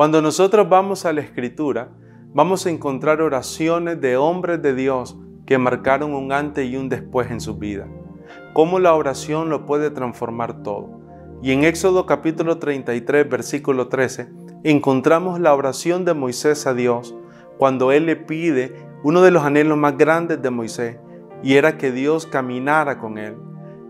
Cuando nosotros vamos a la escritura, vamos a encontrar oraciones de hombres de Dios que marcaron un antes y un después en su vida. Cómo la oración lo puede transformar todo. Y en Éxodo capítulo 33, versículo 13, encontramos la oración de Moisés a Dios cuando él le pide uno de los anhelos más grandes de Moisés, y era que Dios caminara con él.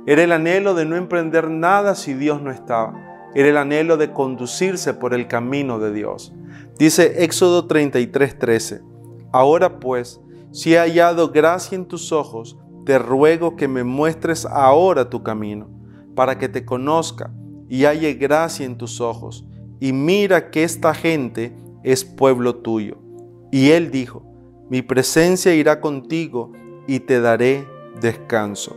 Era el anhelo de no emprender nada si Dios no estaba. Era el anhelo de conducirse por el camino de Dios. Dice Éxodo 33:13, Ahora pues, si he hallado gracia en tus ojos, te ruego que me muestres ahora tu camino, para que te conozca y halle gracia en tus ojos. Y mira que esta gente es pueblo tuyo. Y él dijo, mi presencia irá contigo y te daré descanso.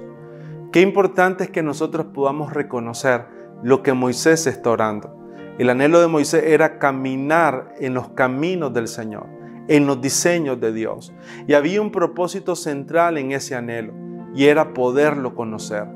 Qué importante es que nosotros podamos reconocer lo que Moisés está orando. El anhelo de Moisés era caminar en los caminos del Señor, en los diseños de Dios. Y había un propósito central en ese anhelo, y era poderlo conocer.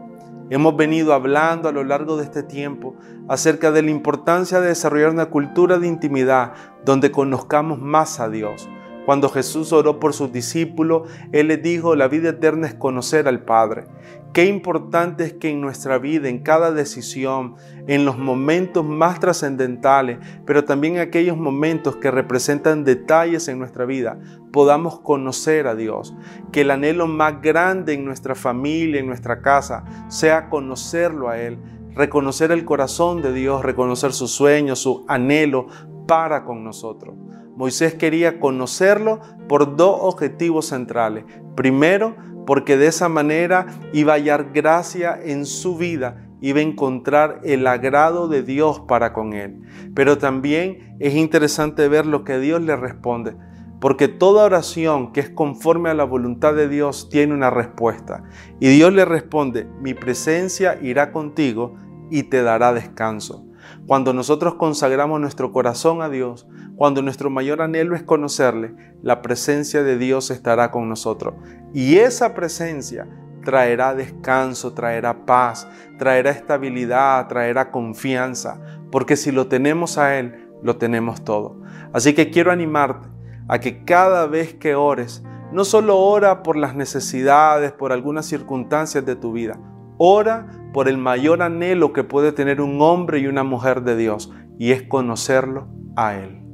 Hemos venido hablando a lo largo de este tiempo acerca de la importancia de desarrollar una cultura de intimidad donde conozcamos más a Dios, cuando Jesús oró por sus discípulos, Él les dijo, la vida eterna es conocer al Padre. Qué importante es que en nuestra vida, en cada decisión, en los momentos más trascendentales, pero también en aquellos momentos que representan detalles en nuestra vida, podamos conocer a Dios. Que el anhelo más grande en nuestra familia, en nuestra casa, sea conocerlo a Él reconocer el corazón de Dios, reconocer sus sueños, su anhelo para con nosotros. Moisés quería conocerlo por dos objetivos centrales. Primero, porque de esa manera iba a hallar gracia en su vida, iba a encontrar el agrado de Dios para con él. Pero también es interesante ver lo que Dios le responde, porque toda oración que es conforme a la voluntad de Dios tiene una respuesta. Y Dios le responde, mi presencia irá contigo y te dará descanso. Cuando nosotros consagramos nuestro corazón a Dios, cuando nuestro mayor anhelo es conocerle, la presencia de Dios estará con nosotros. Y esa presencia traerá descanso, traerá paz, traerá estabilidad, traerá confianza, porque si lo tenemos a Él, lo tenemos todo. Así que quiero animarte a que cada vez que ores, no solo ora por las necesidades, por algunas circunstancias de tu vida, ora por el mayor anhelo que puede tener un hombre y una mujer de Dios, y es conocerlo a Él.